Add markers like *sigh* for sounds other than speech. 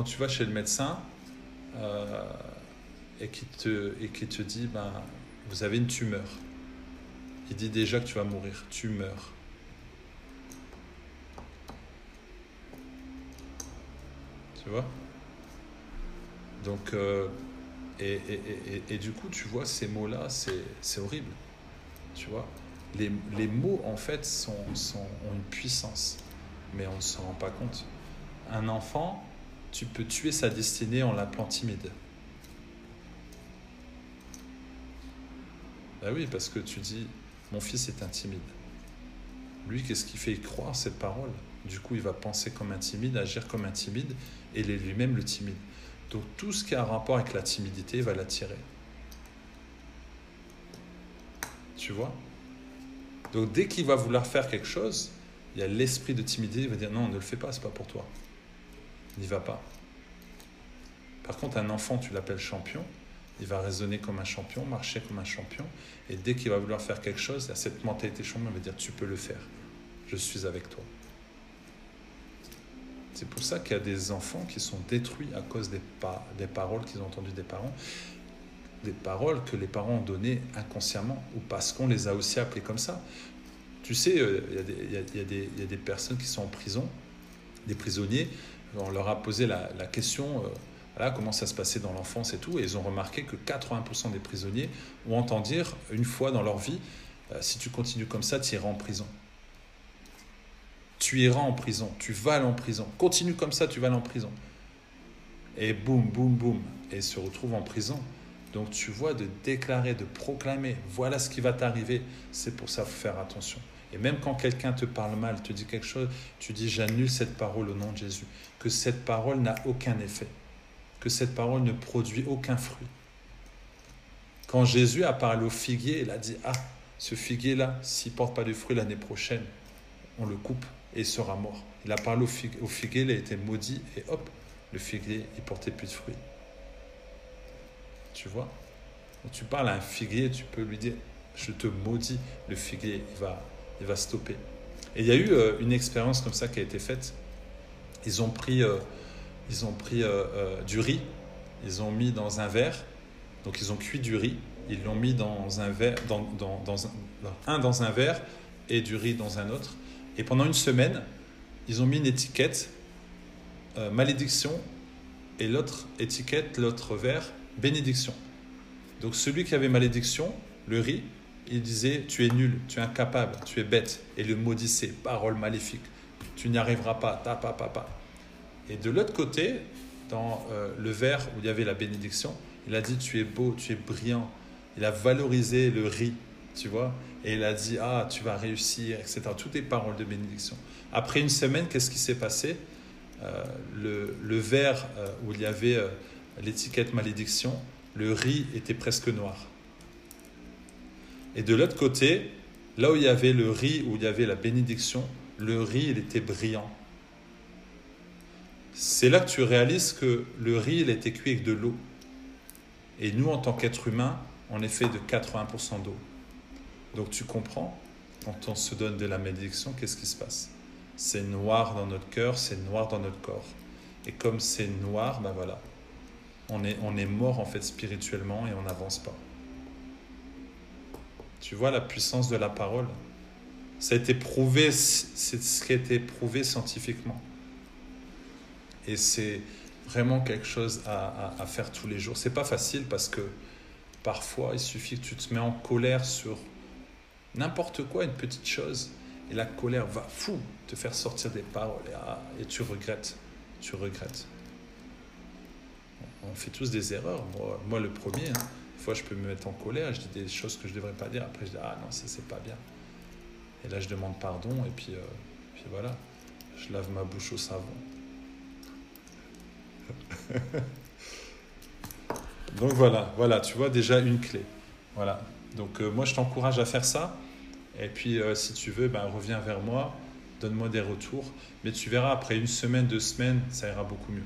quand tu vas chez le médecin euh, et qui te, et qui te dit, ben, vous avez une tumeur. Il dit déjà que tu vas mourir. Tu meurs. Tu vois? Donc, euh, et, et, et, et, du coup, tu vois, ces mots-là, c'est horrible. Tu vois? Les, les, mots, en fait, sont, sont, ont une puissance, mais on ne s'en rend pas compte. Un enfant, tu peux tuer sa destinée en l'appelant timide. Ben oui, parce que tu dis, mon fils est intimide. Lui, qu'est-ce qui fait? Croire cette parole Du coup, il va penser comme un timide, agir comme un timide, et il est lui-même le timide. Donc tout ce qui a un rapport avec la timidité va l'attirer. Tu vois? Donc dès qu'il va vouloir faire quelque chose, il y a l'esprit de timidité, il va dire non, ne le fais pas, c'est pas pour toi. N'y va pas. Par contre, un enfant, tu l'appelles champion, il va raisonner comme un champion, marcher comme un champion, et dès qu'il va vouloir faire quelque chose, il y a cette mentalité champion, il va dire tu peux le faire, je suis avec toi. C'est pour ça qu'il y a des enfants qui sont détruits à cause des, des paroles qu'ils ont entendues des parents, des paroles que les parents ont données inconsciemment ou parce qu'on les a aussi appelées comme ça. Tu sais, il y, y, a des personnes qui sont en prison, des prisonniers, on leur a posé la, question, euh, comment ça se passait dans l'enfance et tout, et ils ont remarqué que 80% des prisonniers ont entendu dire une fois dans leur vie, euh, si tu continues comme ça, tu iras en prison tu iras en prison, tu vas aller en prison. Continue comme ça, tu vas aller en prison. Et boum, boum, boum. Et se retrouve en prison. Donc tu vois, de déclarer, de proclamer, voilà ce qui va t'arriver, c'est pour ça, faut faire attention. Et même quand quelqu'un te parle mal, te dit quelque chose, tu dis, j'annule cette parole au nom de Jésus. Que cette parole n'a aucun effet. Que cette parole ne produit aucun fruit. Quand Jésus a parlé au figuier, il a dit, ah, ce figuier-là, s'il porte pas de fruits l'année prochaine, on le coupe et sera mort. Il a parlé au, figuier, il a été maudit et hop, le figuier, il portait plus de fruits. Tu vois? Quand tu parles à un figuier, tu peux lui dire, je te maudis, le figuier, il va, il va stopper. Et il y a eu euh, une expérience comme ça qui a été faite. Ils ont pris, euh, ils ont pris euh, du riz, ils ont mis dans un verre, donc ils ont cuit du riz, ils l'ont mis dans un verre, dans, un, un dans un verre et du riz dans un autre. Et pendant une semaine, ils ont mis une étiquette malédiction et l'autre étiquette, l'autre verre, bénédiction. Donc celui qui avait malédiction, le riz, il disait tu es nul, tu es incapable, tu es bête. Et le maudissait, parole maléfique, tu n'y arriveras pas, ta, pa, pa. Et de l'autre côté, dans euh, le verre où il y avait la bénédiction, il a dit tu es beau, tu es brillant. Il a valorisé le riz, tu vois. Et il a dit, ah, tu vas réussir, etc. Toutes les paroles de bénédiction. Après une semaine, qu'est-ce qui s'est passé? Euh, le, verre euh, où il y avait l'étiquette malédiction, le riz était presque noir. Et de l'autre côté, là où il y avait le riz, où il y avait la bénédiction, le riz, il était brillant. C'est là que tu réalises que le riz, il était cuit avec de l'eau. Et nous, en tant qu'êtres humains, on est fait de 80% d'eau. Donc tu comprends, quand on se donne de la malédiction, qu'est-ce qui se passe? C'est noir dans notre cœur, c'est noir dans notre corps. Et comme c'est noir, ben voilà, on est, on est mort en fait spirituellement et on n'avance pas. Tu vois la puissance de la parole Ça a été prouvé, c'est ce qui a été prouvé scientifiquement. Et c'est vraiment quelque chose à, à, faire tous les jours. C'est pas facile parce que parfois il suffit que tu te mets en colère sur N'importe quoi, une petite chose, et la colère va fou te faire sortir des paroles et, ah, tu regrettes, tu regrettes. On fait tous des erreurs, moi, moi le premier. Hein. Fois, je peux me mettre en colère, je dis des choses que je ne devrais pas dire. Après, je dis ah non, ça c'est pas bien. Et là, je demande pardon et puis, euh, puis voilà, je lave ma bouche au savon. *laughs* Donc voilà, voilà, tu vois déjà une clé. Voilà, donc euh, moi, je t'encourage à faire ça. Et puis, euh, si tu veux, ben, reviens vers moi, donne-moi des retours. Mais tu verras, après une semaine, deux semaines, ça ira beaucoup mieux.